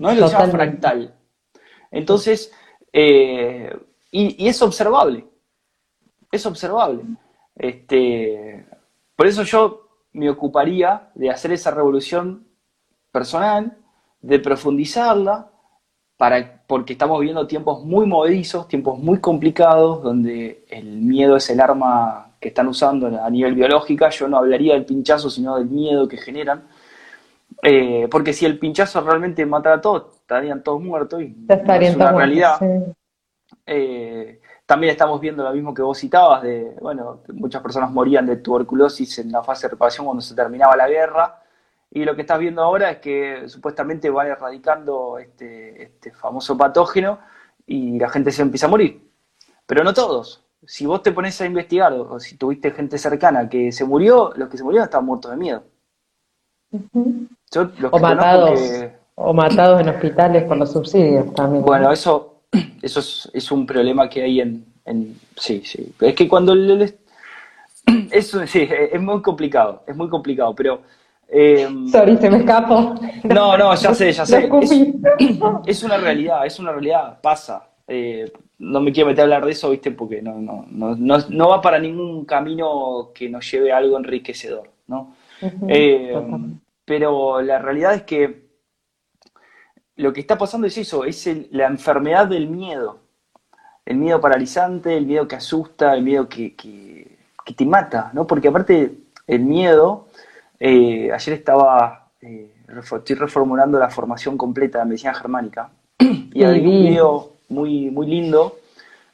¿no? Lo que se llama fractal. Entonces, eh, y, es observable. Es observable. Este, por eso yo me ocuparía de hacer esa revolución personal, de profundizarla, para, porque estamos viviendo tiempos muy movedizos, tiempos muy complicados, donde el miedo es el arma que están usando a nivel biológico. Yo no hablaría del pinchazo, sino del miedo que generan. Eh, porque si el pinchazo realmente matara a todos, estarían todos muertos y es una realidad. Eh, también estamos viendo lo mismo que vos citabas, de, bueno, muchas personas morían de tuberculosis en la fase de reparación cuando se terminaba la guerra, y lo que estás viendo ahora es que supuestamente van erradicando este, este famoso patógeno y la gente se empieza a morir. Pero no todos. Si vos te pones a investigar o si tuviste gente cercana que se murió, los que se murieron estaban muertos de miedo. O, matados, o matados en hospitales por los subsidios también. Bueno, eso, eso es, un problema que hay en, Sí, sí. Es que cuando... Eso, sí, es muy complicado, es muy complicado, pero eh, Sorry, se me escapó. No, no, ya sé, ya sé. Es, una realidad, es una realidad, pasa. Eh, no me quiero meter a hablar de eso, ¿viste? Porque no, no, no, no, va para ningún camino que nos lleve a algo enriquecedor, ¿no? Eh, pero la realidad es que lo que está pasando es eso, es la enfermedad del miedo. El miedo paralizante, el miedo que asusta, el miedo que, que, que te mata, ¿no? Porque aparte el miedo eh, ayer estaba, eh, estoy reformulando la formación completa de medicina germánica y hay un video muy, muy lindo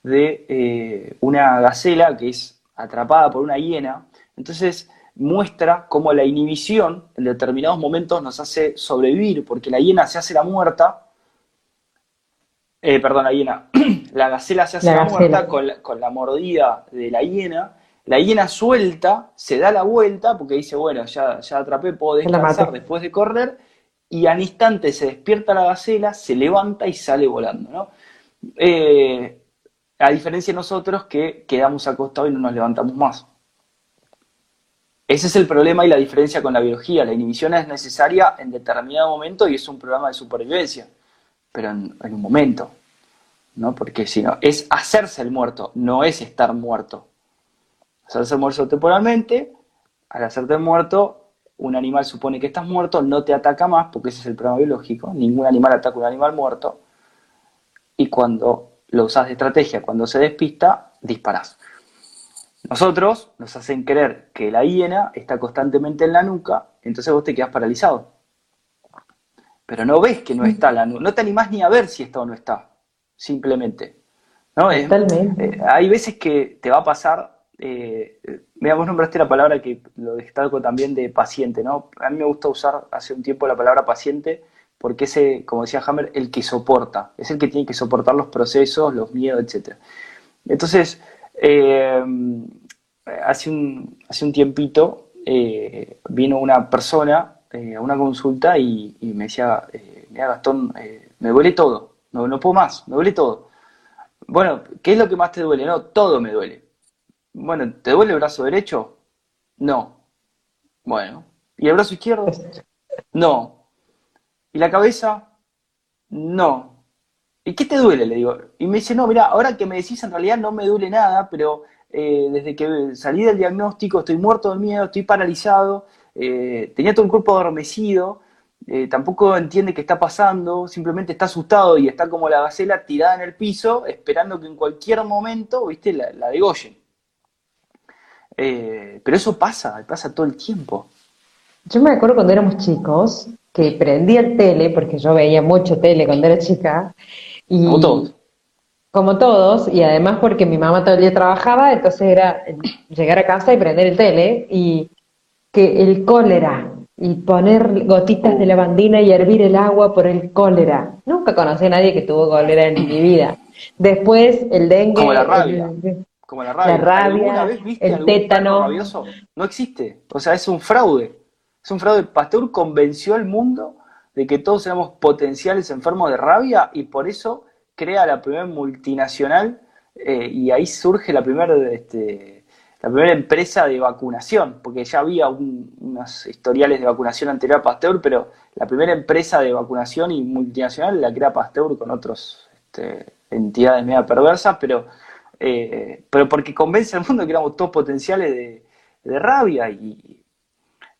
de eh, una gacela que es atrapada por una hiena. Entonces muestra cómo la inhibición en determinados momentos nos hace sobrevivir, porque la hiena se hace la muerta, perdón, la hiena, la gacela se hace la, muerta con con la mordida de la hiena la hiena suelta, se da la vuelta porque dice, bueno, ya, ya atrapé, puedo descansar después de correr, y al instante se despierta la gacela, se levanta y sale volando, ¿no? Eh, a diferencia de nosotros que quedamos acostados y no nos levantamos más. Ese es el problema y la diferencia con la biología. La inhibición es necesaria en determinado momento y es un programa de supervivencia, pero en, un momento, ¿no? Porque si no, es hacerse el muerto, no es estar muerto hacerse muerto temporalmente, al hacerte muerto, un animal supone que estás muerto, no te ataca más, porque ese es el problema biológico, ningún animal ataca a un animal muerto, y cuando lo usas de estrategia, cuando se despista, disparas. Nosotros nos hacen creer que la hiena está constantemente en la nuca, entonces vos te quedas paralizado. Pero no ves que no está la nuca, no te animás ni a ver si está o no está, simplemente. ¿no? Eh, hay veces que te va a pasar eh, mira, vos nombraste la palabra que lo destaco también de paciente, ¿no? A mí me gusta usar hace un tiempo la palabra paciente porque ese, como decía Hammer, el que soporta, es el que tiene que soportar los procesos, los miedos, etc. Entonces, eh, hace, un, hace un tiempito eh, vino una persona a una consulta y, me decía, mira Gastón, me duele todo, no, no puedo más, me duele todo. Bueno, ¿qué es lo que más te duele? No, todo me duele. Bueno, ¿te duele el brazo derecho? No. Bueno. ¿Y el brazo izquierdo? No. ¿Y la cabeza? No. ¿Y qué te duele? Le digo. Y me dice, no, mira, ahora que me decís, en realidad no me duele nada, pero eh, desde que salí del diagnóstico estoy muerto de miedo, estoy paralizado, eh, tenía todo el cuerpo adormecido, eh, tampoco entiende qué está pasando, simplemente está asustado y está como la gacela tirada en el piso, esperando que en cualquier momento, viste, la, la degollen. Eh, pero eso pasa, pasa todo el tiempo. Yo me acuerdo cuando éramos chicos, que prendí el tele, porque yo veía mucho tele cuando era chica. Y, como todos. Como todos, y además porque mi mamá todo el día trabajaba, entonces era llegar a casa y prender el tele, y que el cólera, y poner gotitas de lavandina y hervir el agua por el cólera. Nunca conocí a nadie que tuvo cólera en mi vida. Después el dengue. Como la rabia. Como la rabia. La rabia vez viste el tétano. rabioso? No existe. O sea, es un fraude. Es un fraude. Pasteur convenció al mundo de que todos éramos potenciales enfermos de rabia y por eso crea la primera multinacional eh, y ahí surge la primera este, la primera empresa de vacunación, porque ya había unos historiales de vacunación anterior a Pasteur, pero la primera empresa de vacunación y multinacional la crea Pasteur con otras este, entidades media perversas, pero, eh, pero porque convence al mundo que éramos todos potenciales de, rabia. y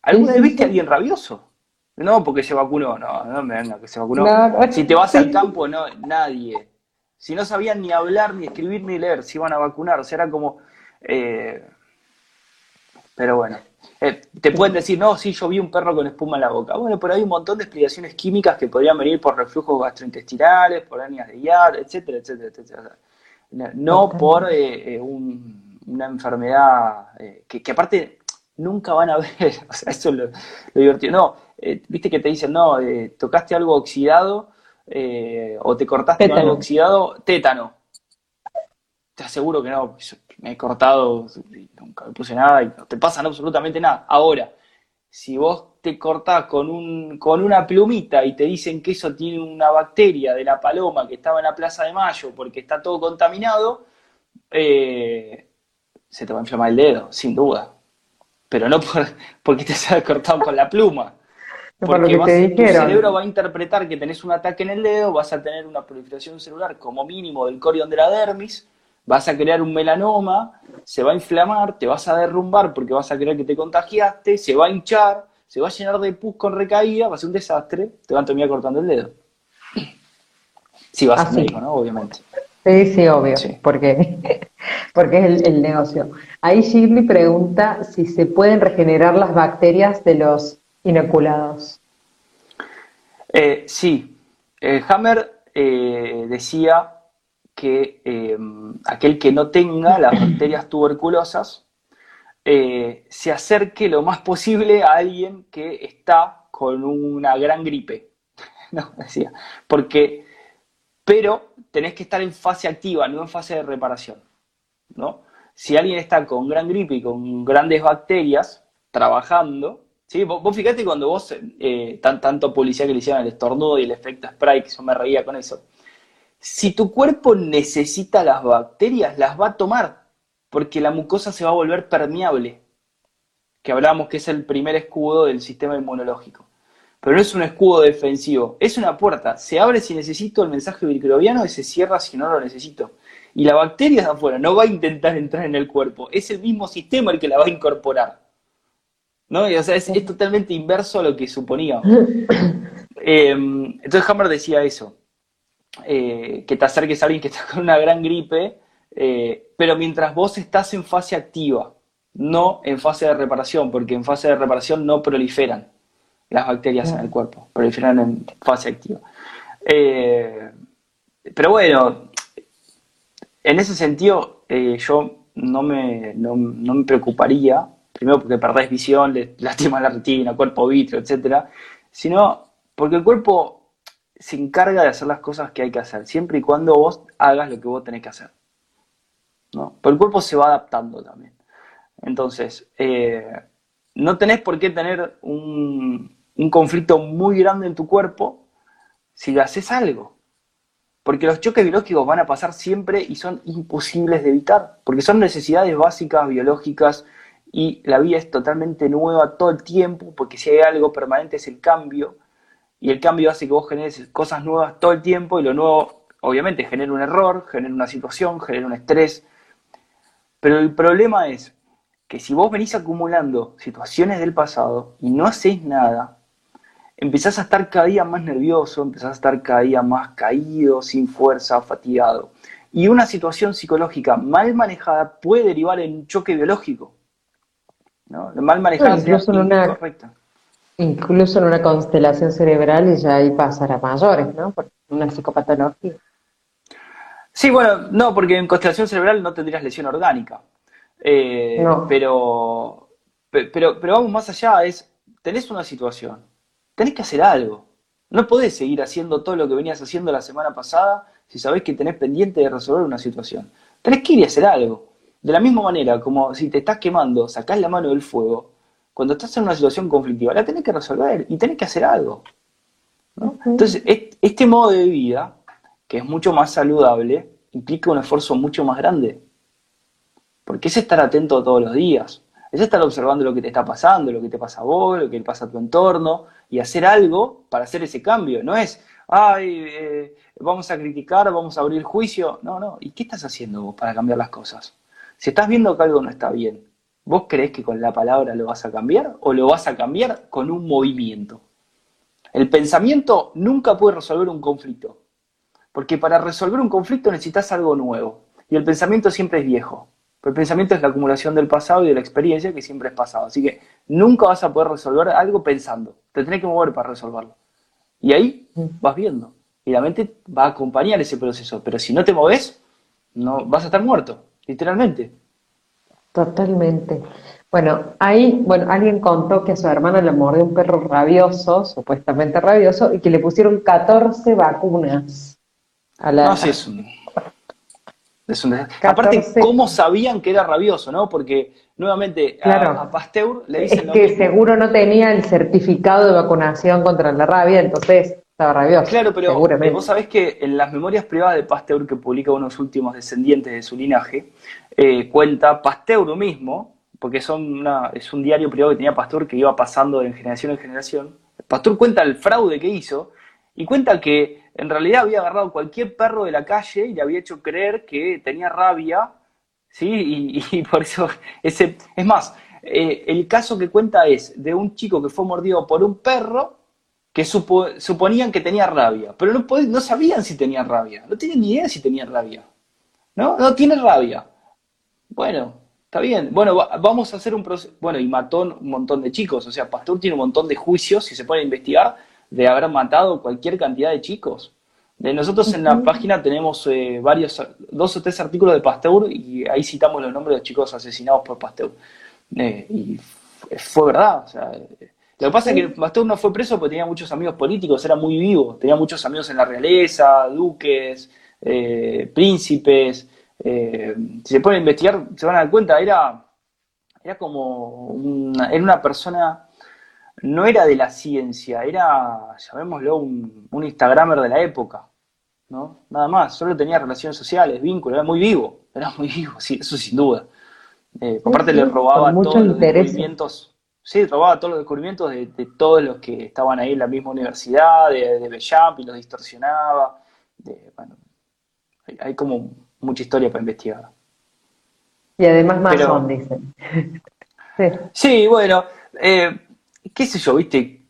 ¿Alguna vez viste a alguien rabioso? No, porque se vacunó, no, no me venga que se vacunó. si te vas al campo, no, nadie. Si no sabían ni hablar, ni escribir, ni leer, si iban a vacunar. O sea, era como. Eh, pero bueno. Eh, te pueden decir, no, sí, yo vi un perro con espuma en la boca. Bueno, pero hay un montón de explicaciones químicas que podrían venir por reflujos gastrointestinales, por hernias de Yard, etcétera, etcétera, etcétera. No por eh, una enfermedad que, que, aparte nunca van a ver. O sea, eso es lo, divertido. No, viste que te dicen, no, tocaste algo oxidado o te cortaste algo oxidado, tétano te aseguro que no, me he cortado y nunca me puse nada y no te pasa absolutamente nada. Ahora, si vos te cortás con, un, con una plumita y te dicen que eso tiene una bacteria de la paloma que estaba en la Plaza de Mayo porque está todo contaminado, eh, se te va a inflamar el dedo, sin duda. Pero no por, porque te has cortado con la pluma. Porque tu cerebro va a interpretar que tenés un ataque en el dedo, vas a tener una proliferación celular como mínimo del corion de la dermis, vas a crear un melanoma, se va a inflamar, te vas a derrumbar porque vas a creer que te contagiaste, se va a hinchar, se va a llenar de pus con recaída, va a ser un desastre, te van a terminar cortando el dedo. Si vas a médico, ¿no? Obviamente. Sí, sí, obvio, Porque, porque es el, negocio. Ahí Shirley pregunta si se pueden regenerar las bacterias de los inoculados. Eh, sí, Hammer eh, decía que em, aquel que no tenga las bacterias tuberculosas eh, se acerque lo más posible a alguien que está con una gran gripe. no, decía. Porque, pero tenés que estar en fase activa, no en fase de reparación. ¿no? Si alguien está con gran gripe y con grandes bacterias trabajando, ¿sí? vos, vos fíjate cuando vos, eh, tanto policía que le hicieron el estornudo y el efecto spray, que yo me reía con eso, si tu cuerpo necesita las bacterias, las va a tomar, porque la mucosa se va a volver permeable, que hablábamos que es el primer escudo del sistema inmunológico. Pero no es un escudo defensivo, es una puerta. Se abre si necesito el mensaje microbiano y se cierra si no lo necesito. Y la bacteria de afuera no va a intentar entrar en el cuerpo, es el mismo sistema el que la va a incorporar. ¿No? o sea, es, totalmente inverso a lo que suponía. Eh, entonces Hammer decía eso. Eh, que te acerques a alguien que está con una gran gripe, eh, pero mientras vos estás en fase activa, no en fase de reparación, porque en fase de reparación no proliferan las bacterias en el cuerpo, proliferan en fase activa. Eh, pero bueno, en ese sentido yo no me, no, me preocuparía, primero porque perdés visión, le lastima la retina, cuerpo vitrio, etcétera, sino porque el cuerpo se encarga de hacer las cosas que hay que hacer, siempre y cuando vos hagas lo que vos tenés que hacer. ¿no? Pero el cuerpo se va adaptando también. Entonces, eh, no tenés por qué tener un, conflicto muy grande en tu cuerpo si le haces algo. Porque los choques biológicos van a pasar siempre y son imposibles de evitar, porque son necesidades básicas biológicas y la vida es totalmente nueva todo el tiempo, porque si hay algo permanente es el cambio y el cambio hace que vos generes cosas nuevas todo el tiempo y lo nuevo obviamente genera un error, genera una situación, genera un estrés. Pero el problema es que si vos venís acumulando situaciones del pasado y no hacés nada, empezás a estar cada día más nervioso, empezás a estar cada día más caído, sin fuerza, fatigado. Y una situación psicológica mal manejada puede derivar en un choque biológico. ¿No? Mal manejada es incorrecta incluso en una constelación cerebral y ya ahí pasar a mayores, ¿no? Por una psicopatología. Sí, bueno, no, porque en constelación cerebral no tendrías lesión orgánica. Eh, pero, pero, pero vamos más allá, es, tenés una situación, tenés que hacer algo. No podés seguir haciendo todo lo que venías haciendo la semana pasada si sabés que tenés pendiente de resolver una situación. Tenés que ir a hacer algo. De la misma manera, como si te estás quemando, sacás la mano del fuego, cuando estás en una situación conflictiva, la tenés que resolver y tenés que hacer algo. Entonces, este modo de vida, que es mucho más saludable, implica un esfuerzo mucho más grande. Porque es estar atento todos los días, es estar observando lo que te está pasando, lo que te pasa a vos, lo que le pasa a tu entorno, y hacer algo para hacer ese cambio. No es, ay, eh, vamos a criticar, vamos a abrir juicio. No, no. ¿Y qué estás haciendo vos para cambiar las cosas? Si estás viendo que algo no está bien, ¿vos crees que con la palabra lo vas a cambiar o lo vas a cambiar con un movimiento? El pensamiento nunca puede resolver un conflicto, porque para resolver un conflicto necesitas algo nuevo, y el pensamiento siempre es viejo. Pero el pensamiento es la acumulación del pasado y de la experiencia que siempre es pasado. Así que nunca vas a poder resolver algo pensando. Te tenés que mover para resolverlo. Y ahí vas viendo. Y la mente va a acompañar ese proceso. Pero si no te moves, no, vas a estar muerto, literalmente. Totalmente. Bueno, ahí, bueno, alguien contó que a su hermana le mordió un perro rabioso, supuestamente rabioso, y que le pusieron 14 vacunas. A la... No, sí, es un, Aparte, ¿cómo sabían que era rabioso, no? Porque, nuevamente, a, Pasteur le dicen Es que seguro no tenía el certificado de vacunación contra la rabia, entonces estaba rabioso. Claro, pero vos sabés que en las memorias privadas de Pasteur, que publica unos últimos descendientes de su linaje, eh, cuenta Pasteur mismo, porque son una, es un diario privado que tenía Pasteur que iba pasando de generación en generación. Pasteur cuenta el fraude que hizo y cuenta que en realidad había agarrado cualquier perro de la calle y le había hecho creer que tenía rabia, ¿sí? Y, por eso, ese, es más, eh, el caso que cuenta es de un chico que fue mordido por un perro que suponían que tenía rabia, pero no, no sabían si tenía rabia, no tenían ni idea si tenía rabia, ¿no? No tiene rabia. Bueno, está bien. Bueno, vamos a hacer un proceso. Bueno, y mató un montón de chicos. O sea, Pastor tiene un montón de juicios, si se puede investigar, de haber matado cualquier cantidad de chicos. De nosotros en la página tenemos eh, varios, dos o tres artículos de Pasteur y ahí citamos los nombres de los chicos asesinados por Pasteur. Eh, y fue verdad. O sea, lo que pasa es que Pasteur no fue preso porque tenía muchos amigos políticos, era muy vivo, tenía muchos amigos en la realeza, duques, eh, príncipes. si se pueden investigar, se van a dar cuenta, era, era como una, era una persona no era de la ciencia, era, llamémoslo, un, un Instagramer de la época, ¿no? Nada más, solo tenía relaciones sociales, vínculos, era muy vivo, era muy vivo, sí, eso sin duda. Eh, aparte le robaba todos los descubrimientos, sí, robaba todos los descubrimientos de, todos los que estaban ahí en la misma universidad, de, de Bellamp, y los distorsionaba. bueno, hay, como mucha historia para investigar. Y además más son, dicen. sí. sí. bueno, eh, qué sé yo, viste,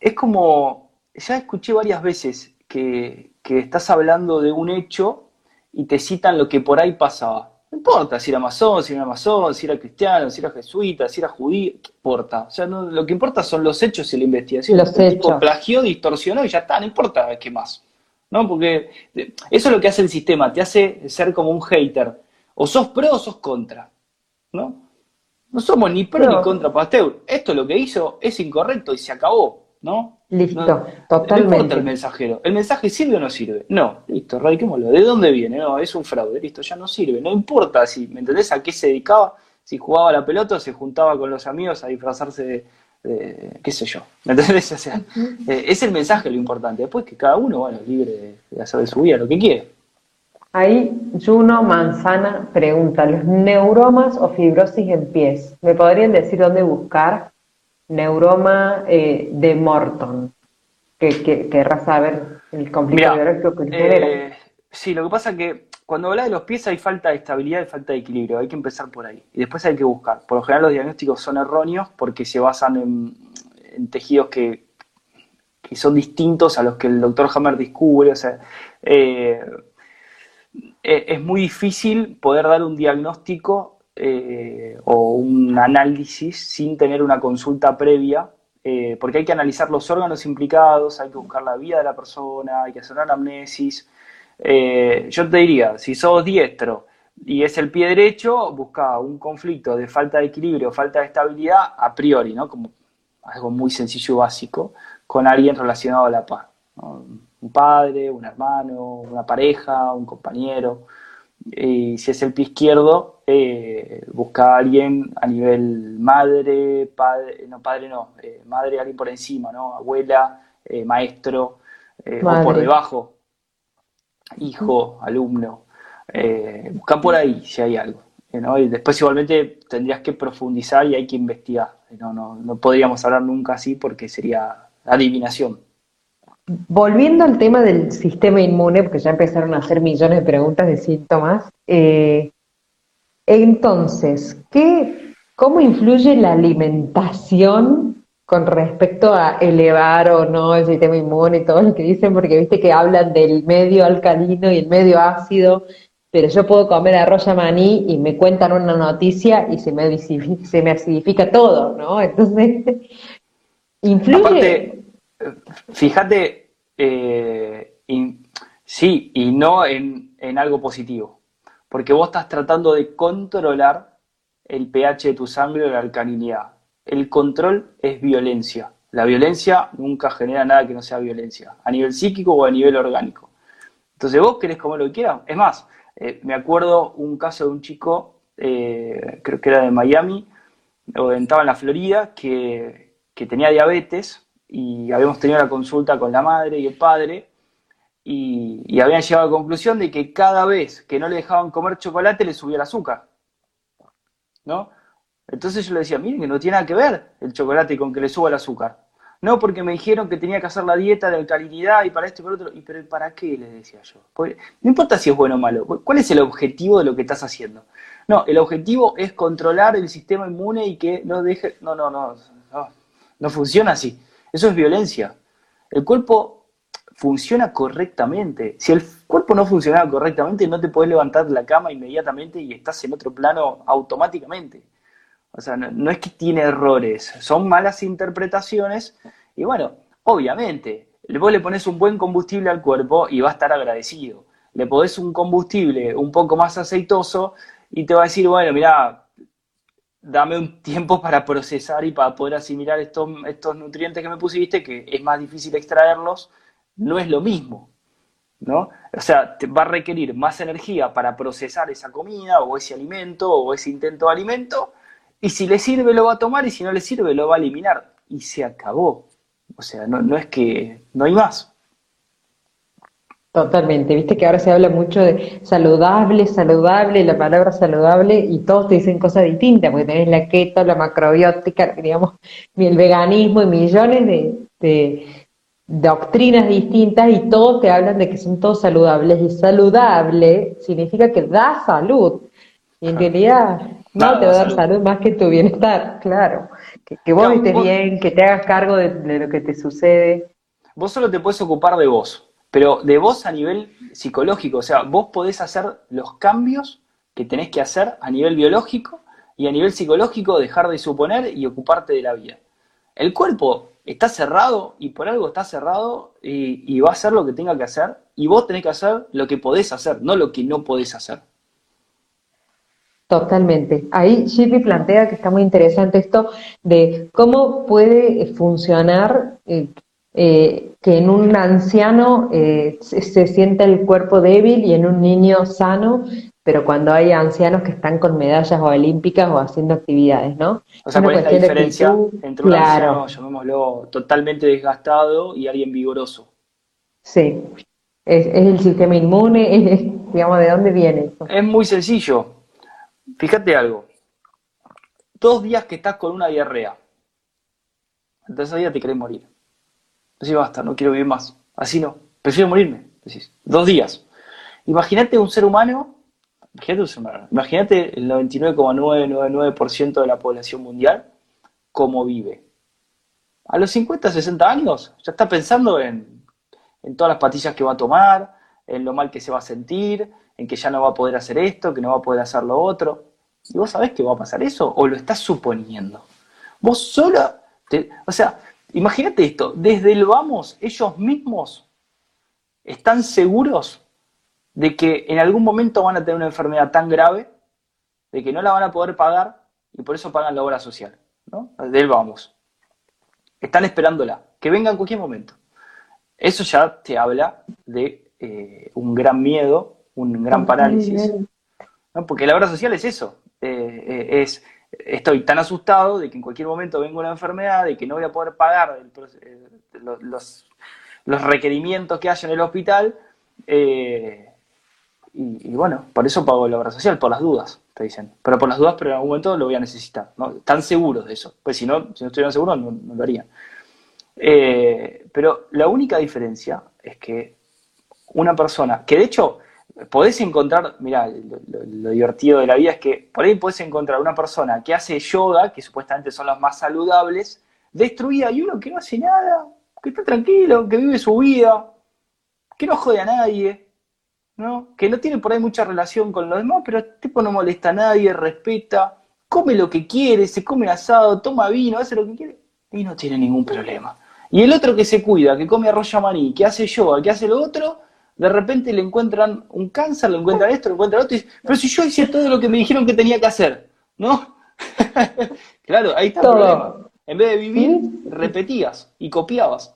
es como, ya escuché varias veces que, estás hablando de un hecho y te citan lo que por ahí pasaba. No importa si era masón, si era masón, si era cristiano, si era jesuita, si era judío, ¿qué importa? O sea, lo que importa son los hechos y la investigación. Los hechos. Tipo plagió, distorsionó y ya está, no importa qué más. ¿No? Porque eso es lo que hace el sistema, te hace ser como un hater. O sos pro o sos contra. ¿No? No somos ni pro ni contra Pasteur. Esto lo que hizo es incorrecto y se acabó, ¿no? Listo, totalmente. No importa el mensajero. ¿El mensaje sirve o no sirve? No, listo, radiquémoslo. ¿De dónde viene? No, es un fraude, listo, ya no sirve. No importa si, ¿me entendés? ¿A qué se dedicaba? Si jugaba la pelota o se juntaba con los amigos a disfrazarse de, qué sé yo. ¿Me entendés? O sea, eh, es el mensaje lo importante. Después que cada uno, bueno, es libre de hacer de su vida lo que quiere. Ahí Juno Manzana pregunta, ¿los neuromas o fibrosis en pies? ¿Me podrían decir dónde buscar? Neuroma eh, de Morton, que, que querrá saber el conflicto biológico que genera. Eh, sí, lo que pasa es que cuando habla de los pies hay falta de estabilidad y falta de equilibrio, hay que empezar por ahí. Y después hay que buscar. Por lo general los diagnósticos son erróneos porque se basan en, tejidos que, que, son distintos a los que el doctor Hammer descubre. O sea, eh, eh, es muy difícil poder dar un diagnóstico eh, o un análisis sin tener una consulta previa, eh, porque hay que analizar los órganos implicados, hay que buscar la vida de la persona, hay que hacer una anamnesis. yo te diría, si sos diestro y es el pie derecho, busca un conflicto de falta de equilibrio, falta de estabilidad a priori, ¿no? Como algo muy sencillo y básico, con alguien relacionado a la paz un padre, un hermano, una pareja, un compañero. Y si es el pie izquierdo, eh, a alguien a nivel madre, padre, no padre no, eh, madre, alguien por encima, ¿no? Abuela, eh, maestro, o por debajo, hijo, alumno. Eh, busca por ahí si hay algo. Y después igualmente tendrías que profundizar y hay que investigar. No, no, no podríamos hablar nunca así porque sería adivinación. Volviendo al tema del sistema inmune, porque ya empezaron a hacer millones de preguntas de síntomas, eh, entonces, ¿qué, ¿cómo influye la alimentación con respecto a elevar o no el sistema inmune y todo lo que dicen? Porque viste que hablan del medio alcalino y el medio ácido, pero yo puedo comer arroz maní y me cuentan una noticia y se me, se me acidifica todo, ¿no? Entonces, influye... fíjate, eh, sí y no en, en algo positivo, porque vos estás tratando de controlar el pH de tu sangre o la alcalinidad. El control es violencia. La violencia nunca genera nada que no sea violencia, a nivel psíquico o a nivel orgánico. Entonces vos querés comer lo que quieras. Es más, eh, me acuerdo un caso de un chico, eh, creo que era de Miami, o estaba en la Florida, que, tenía diabetes y habíamos tenido la consulta con la madre y el padre y, habían llegado a la conclusión de que cada vez que no le dejaban comer chocolate le subía el azúcar. ¿No? Entonces yo le decía, miren que no tiene nada que ver el chocolate con que le suba el azúcar. No, porque me dijeron que tenía que hacer la dieta de alcalinidad y para esto y para otro. ¿Y pero para qué? Les decía yo. no importa si es bueno o malo. ¿Cuál es el objetivo de lo que estás haciendo? No, el objetivo es controlar el sistema inmune y que no deje. No, no. No, no funciona así. Eso es violencia. El cuerpo funciona correctamente. Si el cuerpo no funciona correctamente, no te puedes levantar la cama inmediatamente y estás en otro plano automáticamente. O sea, no, es que tiene errores, son malas interpretaciones y bueno, obviamente, vos le pones un buen combustible al cuerpo y va a estar agradecido. Le podés un combustible un poco más aceitoso y te va a decir, bueno, mira, dame un tiempo para procesar y para poder asimilar estos nutrientes que me pusiste, que es más difícil extraerlos, no es lo mismo. ¿No? O sea, va a requerir más energía para procesar esa comida o ese alimento o ese intento de alimento y si le sirve lo va a tomar y si no le sirve lo va a eliminar. Y se acabó. O sea, no, es que no hay más. Totalmente, viste que ahora se habla mucho de saludable, saludable, la palabra saludable, y todos te dicen cosas distintas, porque tenés la keto, la macrobiótica, digamos, el veganismo y millones de doctrinas distintas, y todos te hablan de que son todos saludables, y saludable significa que da salud, y en realidad no te va a dar salud. más que tu bienestar, claro. Que, vos estés bien, que te hagas cargo de, lo que te sucede. Vos solo te puedes ocupar de vos, pero de vos a nivel psicológico. O sea, vos podés hacer los cambios que tenés que hacer a nivel biológico y a nivel psicológico dejar de suponer y ocuparte de la vida. El cuerpo está cerrado y por algo está cerrado y, va a hacer lo que tenga que hacer y vos tenés que hacer lo que podés hacer, no lo que no podés hacer. Totalmente. Ahí Shippy plantea que está muy interesante esto de cómo puede funcionar eh, eh, que en un anciano eh, se, sienta el cuerpo débil y en un niño sano, pero cuando hay ancianos que están con medallas olímpicas o haciendo actividades, ¿no? O sea, ¿cuál es la diferencia entre un anciano, llamémoslo, totalmente desgastado y alguien vigoroso? Sí, es, el sistema inmune, es, digamos, ¿de dónde viene eso? Es muy sencillo Fíjate algo. Dos días que estás con una diarrea. Entonces día te querés morir. Decís, basta, no quiero vivir más. Así no. Prefiero morirme. Decís, dos días. Imagínate un ser humano, imagínate el 99,999% de la población mundial, cómo vive. A los 50, 60 años, ya está pensando en, en todas las patillas que va a tomar, en lo mal que se va a sentir, en que ya no va a poder hacer esto, que no va a poder hacer lo otro. ¿Y vos sabés que va a pasar eso? ¿O lo estás suponiendo? Vos solo, o sea, imagínate esto, desde el vamos, ellos mismos están seguros de que en algún momento van a tener una enfermedad tan grave de que no la van a poder pagar y por eso pagan la obra social, ¿no? Desde el vamos. Están esperándola, que venga en cualquier momento. Eso ya te habla de eh, un gran miedo un gran parálisis. Porque la obra social es eso, eh, eh, es estoy tan asustado de que en cualquier momento venga una enfermedad, de que no voy a poder pagar los, los, requerimientos que haya en el hospital, y, bueno, por eso pago la obra social, por las dudas, te dicen. Pero por las dudas, pero en algún momento lo voy a necesitar. ¿no? Están seguros de eso. Pues si no, si no estuvieran seguros, no, lo harían. Eh, pero la única diferencia es que una persona, que de hecho podés encontrar, mira, lo, divertido de la vida es que por ahí podés encontrar una persona que hace yoga, que supuestamente son los más saludables, destruida, y uno que no hace nada, que está tranquilo, que vive su vida, que no jode a nadie, ¿no? Que no tiene por ahí mucha relación con los demás, pero el tipo no molesta a nadie, respeta, come lo que quiere, se come asado, toma vino, hace lo que quiere, y no tiene ningún problema. Y el otro que se cuida, que come arroz maní, que hace yoga, que hace lo otro, de repente le encuentran un cáncer, le encuentran esto, le encuentran otro, y dice, pero si yo hice todo lo que me dijeron que tenía que hacer, ¿no? claro, ahí está el problema. En vez de vivir, repetías y copiabas.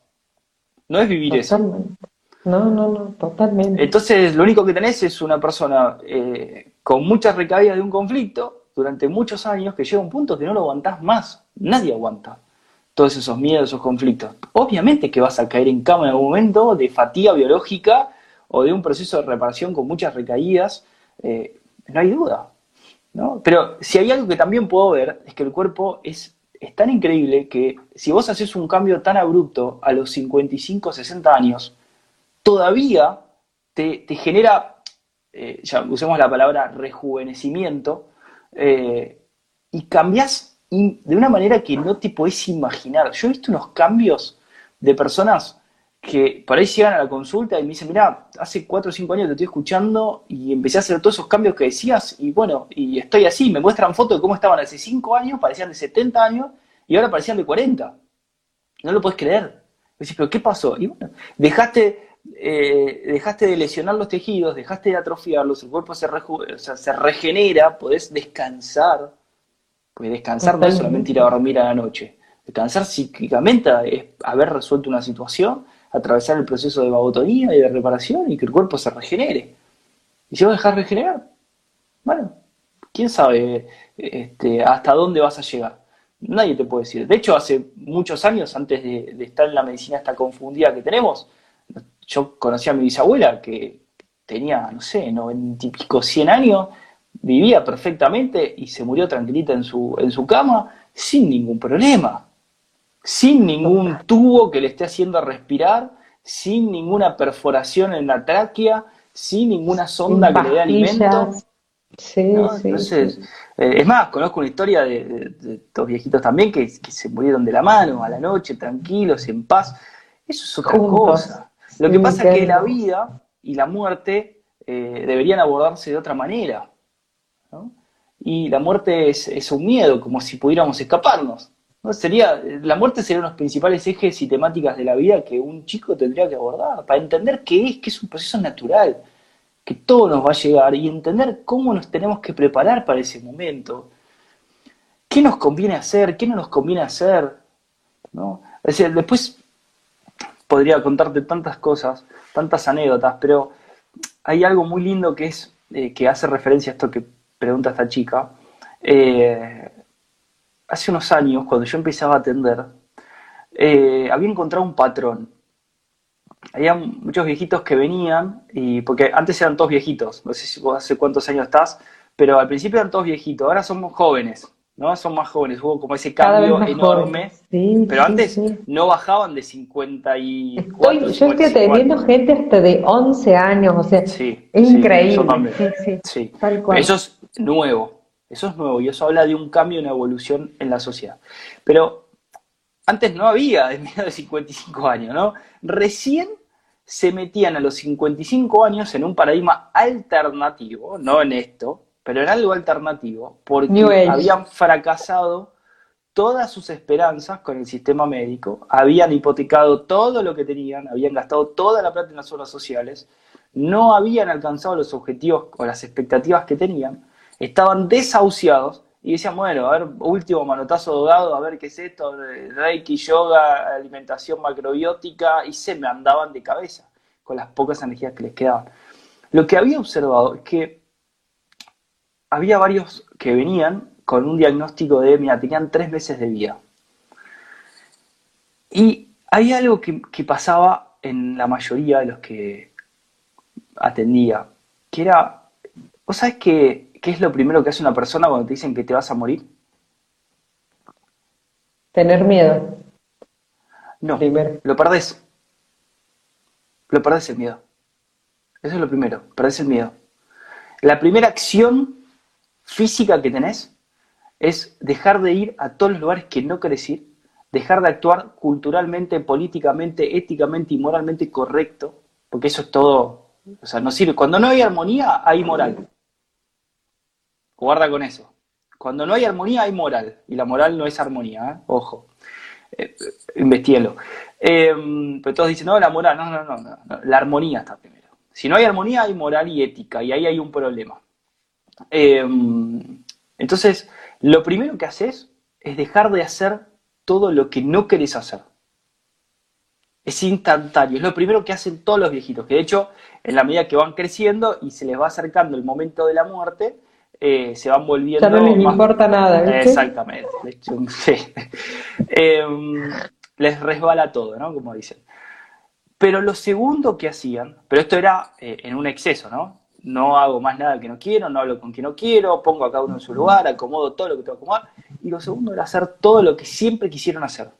No es vivir eso. No, no, no, totalmente. Entonces, lo único que tenés es una persona eh, con muchas recaídas de un conflicto durante muchos años que llega a un punto que no lo aguantás más. Nadie aguanta todos esos miedos, esos conflictos. Obviamente que vas a caer en cama en algún momento de fatiga biológica o de un proceso de reparación con muchas recaídas, eh, no hay duda. ¿no? Pero si hay algo que también puedo ver, es que el cuerpo es, es tan increíble que si vos haces un cambio tan abrupto a los 55, 60 años, todavía te, genera, eh, ya usemos la palabra rejuvenecimiento, eh, y cambias de una manera que no te podés imaginar. Yo he visto unos cambios de personas que por ahí llegan a la consulta y me dicen, mira, hace cuatro o cinco años te estoy escuchando y empecé a hacer todos esos cambios que decías y bueno, y estoy así, me muestran fotos de cómo estaban hace cinco años, parecían de 70 años y ahora parecían de 40. No lo puedes creer. Decís, pero ¿qué pasó? Y bueno, dejaste, eh, dejaste de lesionar los tejidos, dejaste de atrofiarlos, el cuerpo se, se regenera, podés descansar, porque descansar no es solamente ir a dormir a la noche. Descansar psíquicamente es haber resuelto una situación atravesar el proceso de vagotonía y de reparación y que el cuerpo se regenere. Y si vos dejás regenerar, bueno, quién sabe este, hasta dónde vas a llegar. Nadie te puede decir. De hecho, hace muchos años, antes de, estar en la medicina esta confundida que tenemos, yo conocí a mi bisabuela que tenía, no sé, noventa y pico, cien años, vivía perfectamente y se murió tranquilita en su, en su cama sin ningún problema sin ningún tubo que le esté haciendo respirar, sin ninguna perforación en la tráquea, sin ninguna sonda que le dé alimento. Sí, Entonces, eh, es más, conozco una historia de, estos viejitos también que, se murieron de la mano a la noche, tranquilos, en paz. Eso es otra cosa. Lo que pasa es que la vida y la muerte eh, deberían abordarse de otra manera. Y la muerte es un miedo, como si pudiéramos escaparnos. ¿no? Sería, la muerte sería uno de los principales ejes y temáticas de la vida que un chico tendría que abordar, para entender qué es, que es un proceso natural, que todo nos va a llegar y entender cómo nos tenemos que preparar para ese momento. ¿Qué nos conviene hacer? ¿Qué no nos conviene hacer? ¿No? Es decir, después podría contarte tantas cosas, tantas anécdotas, pero hay algo muy lindo que es eh, que hace referencia a esto que pregunta esta chica. Eh, hace unos años, cuando yo empezaba a atender, eh, había encontrado un patrón. Había muchos viejitos que venían, y porque antes eran todos viejitos, no sé si vos hace cuántos años estás, pero al principio eran todos viejitos, ahora somos jóvenes, ¿no? Son más jóvenes, hubo como ese cambio enorme. pero antes no bajaban de 54. yo estoy atendiendo gente hasta de 11 años, o sea, es increíble. Sí, Eso es nuevo. Eso es nuevo y eso habla de un cambio, una evolución en la sociedad. Pero antes no había de menos de 55 años, ¿no? Recién se metían a los 55 años en un paradigma alternativo, no en esto, pero en algo alternativo, porque habían fracasado todas sus esperanzas con el sistema médico, habían hipotecado todo lo que tenían, habían gastado toda la plata en las obras sociales, no habían alcanzado los objetivos o las expectativas que tenían, estaban desahuciados y decían, bueno, a ver, último manotazo dado, a ver qué es esto, Reiki, yoga, alimentación macrobiótica, y se me andaban de cabeza con las pocas energías que les quedaban. Lo que había observado es que había varios que venían con un diagnóstico de, mira, tenían tres meses de vida. Y hay algo que, que pasaba en la mayoría de los que atendía, que era, ¿vos sabés qué, qué es lo primero que hace una persona cuando te dicen que te vas a morir? Tener miedo. No, lo perdés. Lo perdés el miedo. Eso es lo primero, perdés el miedo. La primera acción física que tenés es dejar de ir a todos los lugares que no querés ir, dejar de actuar culturalmente, políticamente, éticamente y moralmente correcto, porque eso es todo, o sea, no sirve. Cuando no hay armonía, hay moral. Guarda con eso. Cuando no hay armonía, hay moral. Y la moral no es armonía, ¿eh? ojo. Eh, eh, pero todos dicen, no, la moral, no, no, no, no, la armonía está primero. Si no hay armonía, hay moral y ética, y ahí hay un problema. Em, entonces, lo primero que haces es dejar de hacer todo lo que no querés hacer. Es instantáneo, es lo primero que hacen todos los viejitos, que de hecho, en la medida que van creciendo y se les va acercando el momento de la muerte, eh, se van volviendo. Ya no les importa nada. Exactamente. Em, les resbala todo, ¿no? Como dicen. Pero lo segundo que hacían, pero esto era eh, en un exceso, ¿no? No hago más nada que no quiero, no hablo con quien no quiero, pongo a cada uno en su lugar, acomodo todo lo que tengo que acomodar. Y lo segundo era hacer todo lo que siempre quisieron hacer.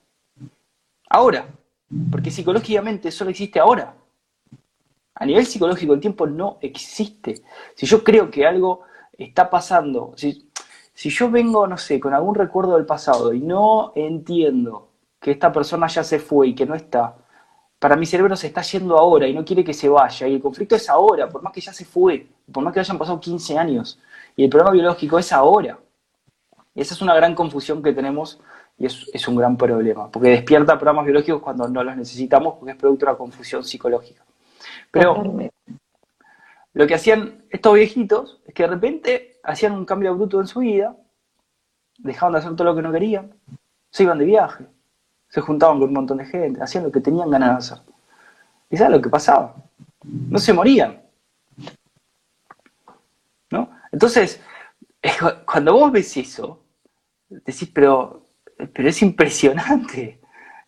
Ahora. Porque psicológicamente solo existe ahora. A nivel psicológico el tiempo no existe. Si yo creo que algo está pasando, si, si yo vengo, no sé, con algún recuerdo del pasado y no entiendo que esta persona ya se fue y que no está, para mi cerebro se está yendo ahora y no quiere que se vaya. Y el conflicto es ahora, por más que ya se fue, por más que hayan pasado 15 años. Y el problema biológico es ahora. Y esa es una gran confusión que tenemos y es, es un gran problema, porque despierta programas biológicos cuando no los necesitamos porque es producto de una confusión psicológica. Pero lo que hacían estos viejitos es que de repente hacían un cambio bruto en su vida, dejaban de hacer todo lo que no querían, se iban de viaje, se juntaban con un montón de gente, hacían lo que tenían ganas de hacer. ¿Y sabes lo que pasaba? No se morían. ¿No? Entonces, cuando vos ves eso, decís, pero, pero es impresionante,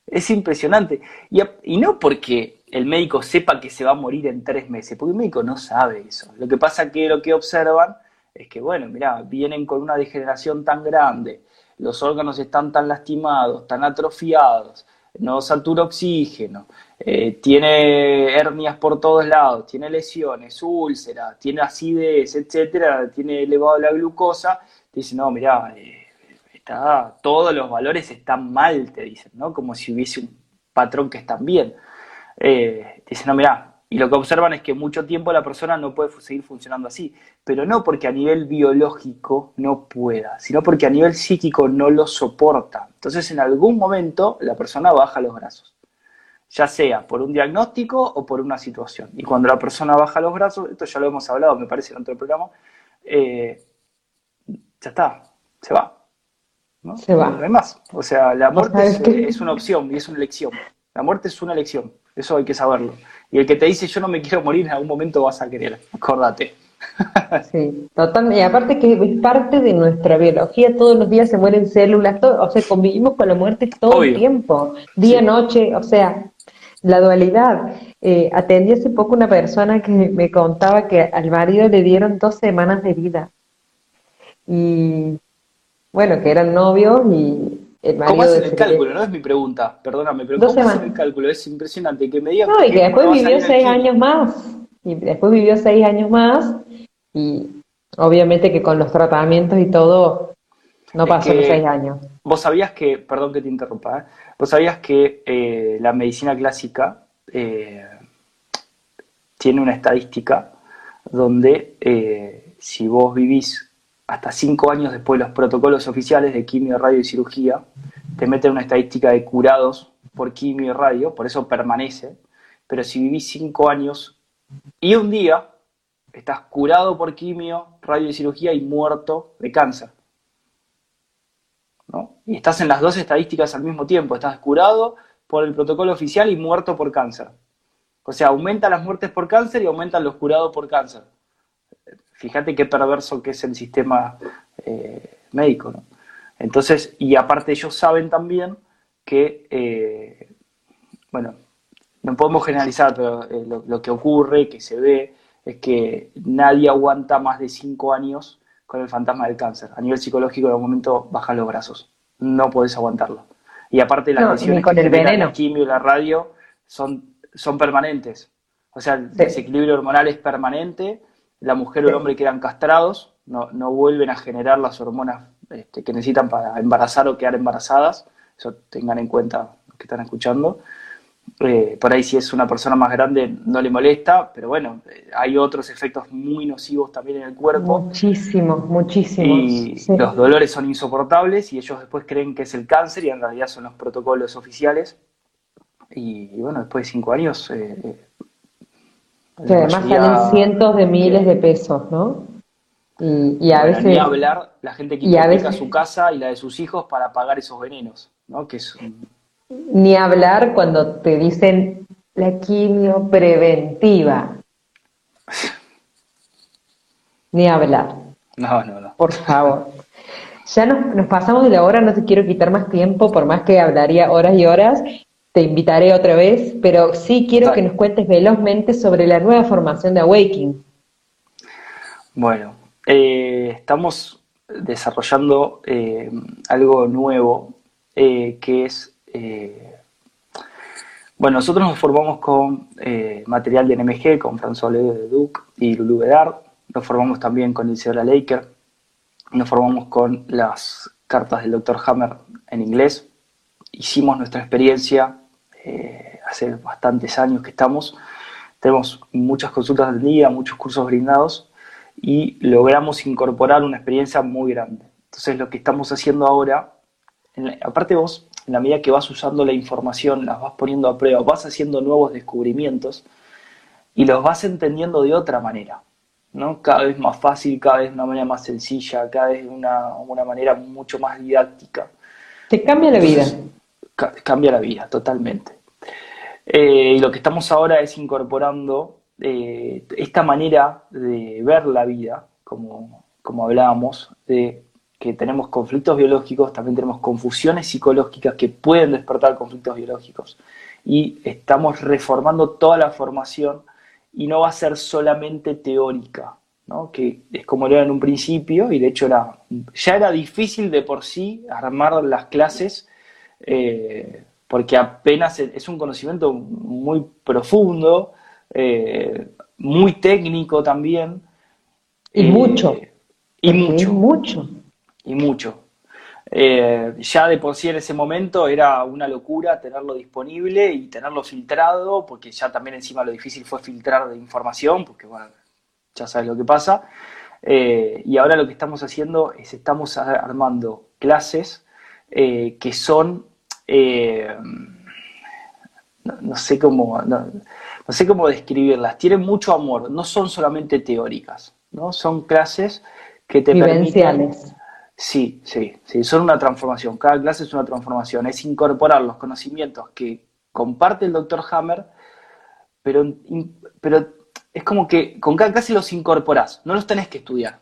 es impresionante. Y, y no porque el médico sepa que se va a morir en tres meses, porque el médico no sabe eso. Lo que pasa que lo que observan es que, bueno, mira, vienen con una degeneración tan grande, los órganos están tan lastimados, tan atrofiados, no satura oxígeno, eh, tiene hernias por todos lados, tiene lesiones, úlceras, tiene acidez, etcétera, tiene elevado la glucosa, te dicen, no, mira, eh, está, todos los valores están mal, te dicen, ¿no? Como si hubiese un patrón que están bien eh, dicen, no, mirá, y lo que observan es que mucho tiempo la persona no puede seguir funcionando así, pero no porque a nivel biológico no pueda, sino porque a nivel psíquico no lo soporta. Entonces en algún momento la persona baja los brazos, ya sea por un diagnóstico o por una situación. Y cuando la persona baja los brazos, esto ya lo hemos hablado, me parece, en otro programa, eh, ya está, se va. ¿no? Se va. No hay más. O sea, la muerte es una opción y es una elección. La muerte es una elección. Eso hay que saberlo. Y el que te dice yo no me quiero morir, en algún momento vas a querer. Acordate. Sí, totalmente. Y aparte que es parte de nuestra biología, todos los días se mueren células, o sea, convivimos con la muerte todo el tiempo, día, noche, o sea, la dualidad. Eh, atendí hace poco una persona que me contaba que al marido le dieron dos semanas de vida. Y bueno, que eran novios y ¿Cómo hacen el cálculo? No es mi pregunta, perdóname, pero ¿cómo hacen el cálculo? Es impresionante que me digan. No, y que después vivió seis años más. Y después vivió seis años más. Y obviamente que con los tratamientos y todo, no pasó los seis años. Vos sabías que, perdón que te interrumpa, ¿eh? vos sabías que eh, la medicina clásica eh, tiene una estadística donde si vos vivís hasta cinco años después de los protocolos oficiales de quimio, radio y cirugía, te meten una estadística de curados por quimio y radio, por eso permanece, pero si vivís cinco años y un día, estás curado por quimio, radio y cirugía y muerto de cáncer. ¿no? Y estás en las dos estadísticas al mismo tiempo, estás curado por el protocolo oficial y muerto por cáncer. O sea, aumentan las muertes por cáncer y aumentan los curados por cáncer. Fíjate qué perverso que es el sistema eh, médico, ¿no? Entonces, y aparte ellos saben también que, eh, bueno, no podemos generalizar, pero eh, lo, que ocurre, que se ve, es que nadie aguanta más de cinco años con el fantasma del cáncer. A nivel psicológico, en algún momento bajan los brazos. No podés aguantarlo. Y aparte, las lesiones con el veneno. la quimio y la radio son, son permanentes. O sea, el desequilibrio hormonal es permanente. La mujer o el hombre quedan castrados, no, no vuelven a generar las hormonas este, que necesitan para embarazar o quedar embarazadas. Eso tengan en cuenta los que están escuchando. Eh, por ahí si es una persona más grande no le molesta, pero bueno, eh, hay otros efectos muy nocivos también en el cuerpo. Muchísimos, muchísimos. Y los dolores son insoportables y ellos después creen que es el cáncer y en realidad son los protocolos oficiales. Y, bueno, después de cinco años... Eh, que además salen cientos de miles de pesos, ¿no? Y, a veces... Ni hablar la gente que hipoteca su casa y la de sus hijos para pagar esos venenos, ¿no? Que es ni hablar cuando te dicen la quimio preventiva. Ni hablar. No, no, no. Por favor. Ya nos, pasamos de la hora, no te quiero quitar más tiempo, por más que hablaría horas y horas. Te invitaré otra vez, pero sí quiero que nos cuentes velozmente sobre la nueva formación de Awakening. Bueno, eh, estamos desarrollando eh, algo nuevo eh, que es bueno, nosotros nos formamos con material de NMG, con François Leo de Duke y Lulu Bedard. Nos formamos también con Isidora Laker. Nos formamos con las cartas del Dr. Hammer en inglés. Hicimos nuestra experiencia eh, hace bastantes años que estamos. Tenemos muchas consultas al día, muchos cursos brindados y logramos incorporar una experiencia muy grande. Entonces lo que estamos haciendo ahora, aparte vos en la medida que vas usando la información, las vas poniendo a prueba, vas haciendo nuevos descubrimientos y los vas entendiendo de otra manera, ¿no? Cada vez más fácil, cada vez de una manera más sencilla, cada vez de una, una manera mucho más didáctica. Te cambia la vida. Cambia la vida, totalmente. Eh, y lo que estamos ahora es incorporando eh, esta manera de ver la vida, como, como hablábamos, de que tenemos conflictos biológicos, también tenemos confusiones psicológicas que pueden despertar conflictos biológicos. Y estamos reformando toda la formación y no va a ser solamente teórica, ¿no? que es como era en un principio, y de hecho era, ya era difícil de por sí armar las clases, eh, porque apenas es un conocimiento muy profundo, eh, muy técnico también. Y mucho. Y mucho. mucho y mucho. Eh, ya de por sí en ese momento era una locura tenerlo disponible y tenerlo filtrado, porque ya también encima lo difícil fue filtrar de información, porque bueno, ya sabes lo que pasa. Eh, y ahora lo que estamos haciendo es estamos armando clases eh, que son, no, sé cómo, no, sé cómo describirlas, tienen mucho amor, no son solamente teóricas, ¿no? son clases que te permiten Sí, sí, sí, son una transformación. Cada clase es una transformación. Es incorporar los conocimientos que comparte el doctor Hammer, pero, pero es como que con cada clase los incorporás, no los tenés que estudiar.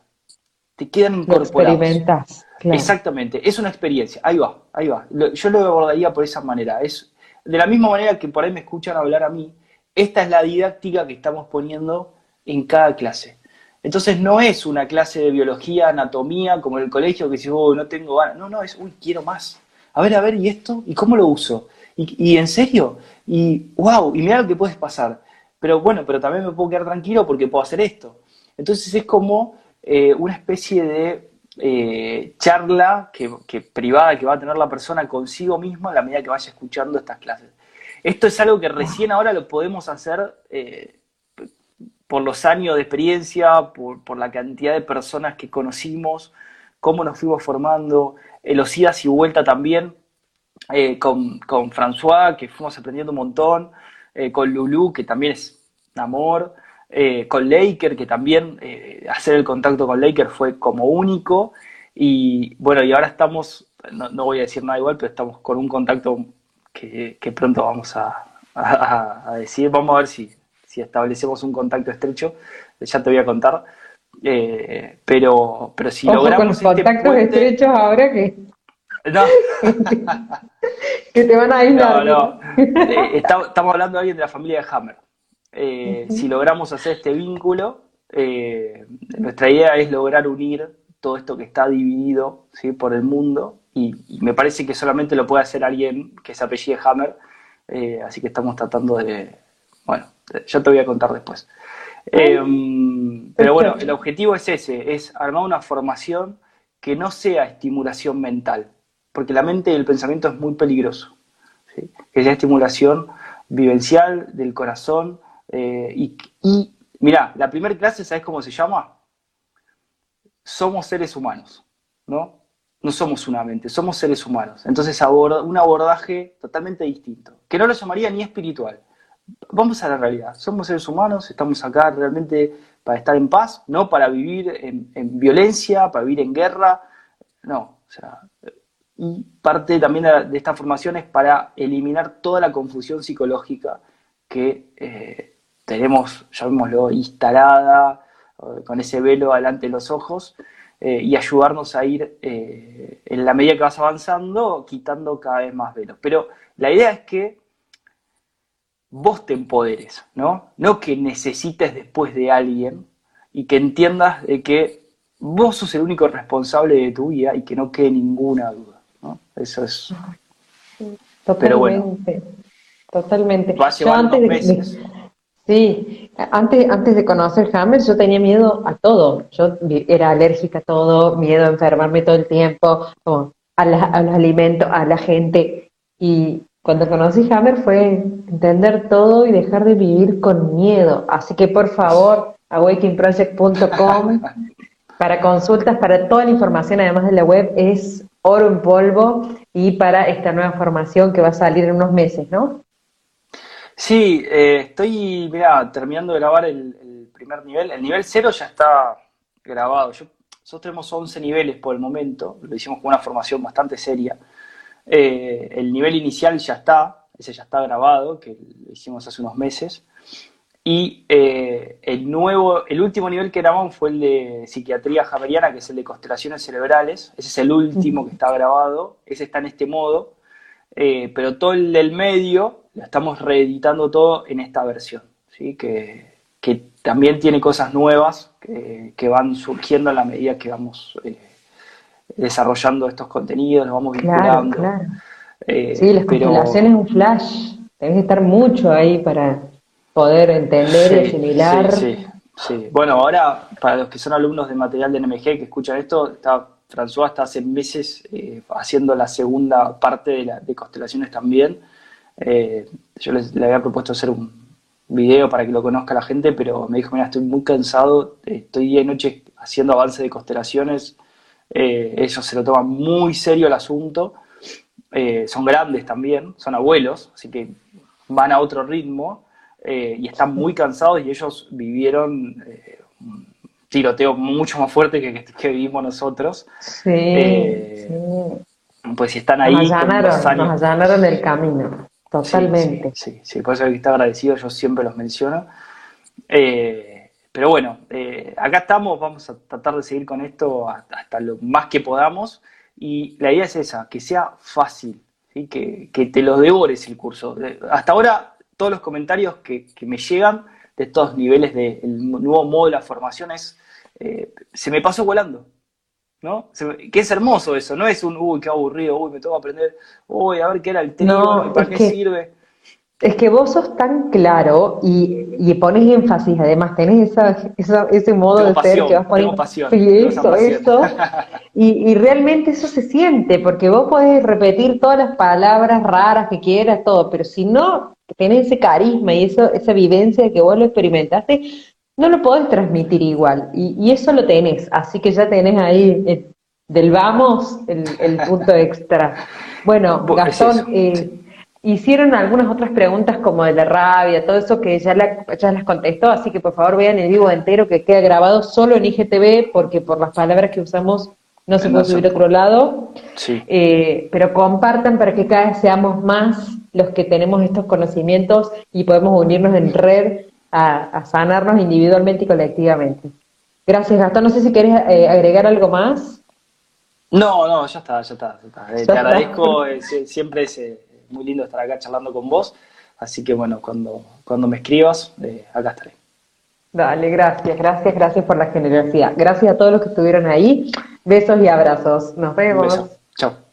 Te quedan incorporados. experimentas. Exactamente, es una experiencia. Ahí va, ahí va. Yo lo abordaría por esa manera. Es de la misma manera que por ahí me escuchan hablar a mí, esta es la didáctica que estamos poniendo en cada clase. Entonces no es una clase de biología, anatomía, como en el colegio, que si oh, no tengo ganas. No, no, es, uy, quiero más. A ver, a ver, ¿y esto? ¿Y cómo lo uso? ¿Y, en serio? Y wow, y mira lo que puedes pasar. Pero bueno, pero también me puedo quedar tranquilo porque puedo hacer esto. Entonces es como eh, una especie de eh, charla que, privada que va a tener la persona consigo misma a la medida que vaya escuchando estas clases. Esto es algo que recién ahora lo podemos hacer eh, por los años de experiencia, por, la cantidad de personas que conocimos, cómo nos fuimos formando, eh, los idas y vuelta también, eh, con, con, François, que fuimos aprendiendo un montón, con Lulu, que también es amor, con Laker, que también hacer el contacto con Laker fue como único, y bueno, y ahora estamos, no, voy a decir nada igual, pero estamos con un contacto que, pronto vamos a decir, vamos a ver si, si establecemos un contacto estrecho, ya te voy a contar. Eh, pero, pero si logramos. Con este contactos estrechos ahora que. No. que te van a aislar. No, no. Eh, estamos, hablando de alguien de la familia de Hammer. Eh, si logramos hacer este vínculo, eh, nuestra idea es lograr unir todo esto que está dividido ¿sí? por el mundo y, me parece que solamente lo puede hacer alguien que se apellide Hammer, eh, así que estamos tratando de, bueno, ya te voy a contar después. pero bueno, el objetivo es ese, es armar una formación que no sea estimulación mental, porque la mente y el pensamiento es muy peligroso, que sea estimulación vivencial del corazón, eh, y, mira, la primera clase, ¿sabes cómo se llama? Somos seres humanos, ¿no? No somos una mente, somos seres humanos. Entonces, un abordaje totalmente distinto, que no lo llamaría ni espiritual. Vamos a la realidad, somos seres humanos, estamos acá realmente para estar en paz, no para vivir en, violencia, para vivir en guerra, no. O sea, y parte también de, esta formación es para eliminar toda la confusión psicológica que eh, tenemos, llamémoslo, instalada, eh, con ese velo delante de los ojos, eh, y ayudarnos a ir, eh, en la medida que vas avanzando, quitando cada vez más velos. Pero la idea es que vos te empoderes, ¿no? No que necesites después de alguien y que entiendas de que vos sos el único responsable de tu vida y que no quede ninguna duda, ¿no? Eso es... Totalmente. Pero bueno, totalmente. Va a llevar meses. Sí, antes, antes de conocer Hammer yo tenía miedo a todo. Yo era alérgica a todo, miedo a enfermarme todo el tiempo, a, los alimentos, a la gente. Y cuando conocí Hammer fue entender todo y dejar de vivir con miedo. Así que por favor, awakeningproject.com para consultas, para toda la información, además de la web, es oro en polvo y para esta nueva formación que va a salir en unos meses, ¿no? Sí, eh, estoy, terminando de grabar el, primer nivel. El nivel cero ya está grabado. Yo, nosotros tenemos 11 niveles por el momento. Lo hicimos con una formación bastante seria. Eh, el nivel inicial ya está, ese ya está grabado, que lo hicimos hace unos meses. Y eh, el nuevo, el último nivel que grabamos fue el de psiquiatría javeriana, que es el de constelaciones cerebrales. Ese es el último que está grabado. Ese está en este modo. pero todo el del medio lo estamos reeditando todo en esta versión, ¿sí? que, también tiene cosas nuevas que, van surgiendo a la medida que vamos eh, desarrollando estos contenidos, los vamos vinculando. Claro, claro. Eh, sí, las constelaciones es un flash, tenés que estar mucho ahí para poder entender y asimilar. Sí, sí, sí. Bueno, ahora, para los que son alumnos de material de NMG que escuchan esto, está François está hace meses eh, haciendo la segunda parte de, la, de constelaciones también. Eh, yo le había propuesto hacer un video para que lo conozca la gente, pero me dijo, mira, estoy muy cansado, estoy día y noche haciendo avance de constelaciones, eh, ellos se lo toman muy serio el asunto, eh, son grandes también, son abuelos, así que van a otro ritmo y están muy cansados y ellos vivieron un tiroteo mucho más fuerte que, que vivimos nosotros. Sí, Pues si están ahí... Nos allanaron, nos el camino. Totalmente. Sí, sí, por eso que está agradecido, yo siempre los menciono. Eh, pero bueno, eh, acá estamos, vamos a tratar de seguir con esto hasta, lo más que podamos. Y la idea es esa, que sea fácil, que, te lo devores el curso. Hasta ahora, todos los comentarios que, me llegan de estos niveles del nuevo modo de la formación es, eh, se me pasó volando. ¿No? Que es hermoso eso, no es un, uy, qué aburrido, uy, me tengo que aprender, uy, a ver qué era el trío, para qué sirve. Es que vos sos tan claro y, y pones énfasis, además tenés esa, ese modo de ser que vas poniendo. Pasión, sí, eso, eso. y, y, realmente eso se siente, porque vos podés repetir todas las palabras raras que quieras, todo, pero si no tenés ese carisma y eso, esa vivencia de que vos lo experimentaste, no lo podés transmitir igual. Y, eso lo tenés, así que ya tenés ahí eh, del vamos el, punto extra. Bueno, Gastón, eh, hicieron algunas otras preguntas como de la rabia, todo eso que ya, ya las contestó, así que por favor vean el vivo entero que queda grabado solo en IGTV, porque por las palabras que usamos no se puede subir a otro lado. Sí. Eh, pero compartan para que cada vez seamos más los que tenemos estos conocimientos y podemos unirnos en red a, sanarnos individualmente y colectivamente. Gracias, Gastón. No sé si quieres eh, agregar algo más. No, no, ya está, ya está. Eh, te agradezco, eh, siempre es muy lindo estar acá charlando con vos. Así que bueno, cuando, cuando me escribas, acá estaré. Dale, gracias, gracias, gracias por la generosidad. Gracias a todos los que estuvieron ahí. Besos y abrazos. Nos vemos. Chao.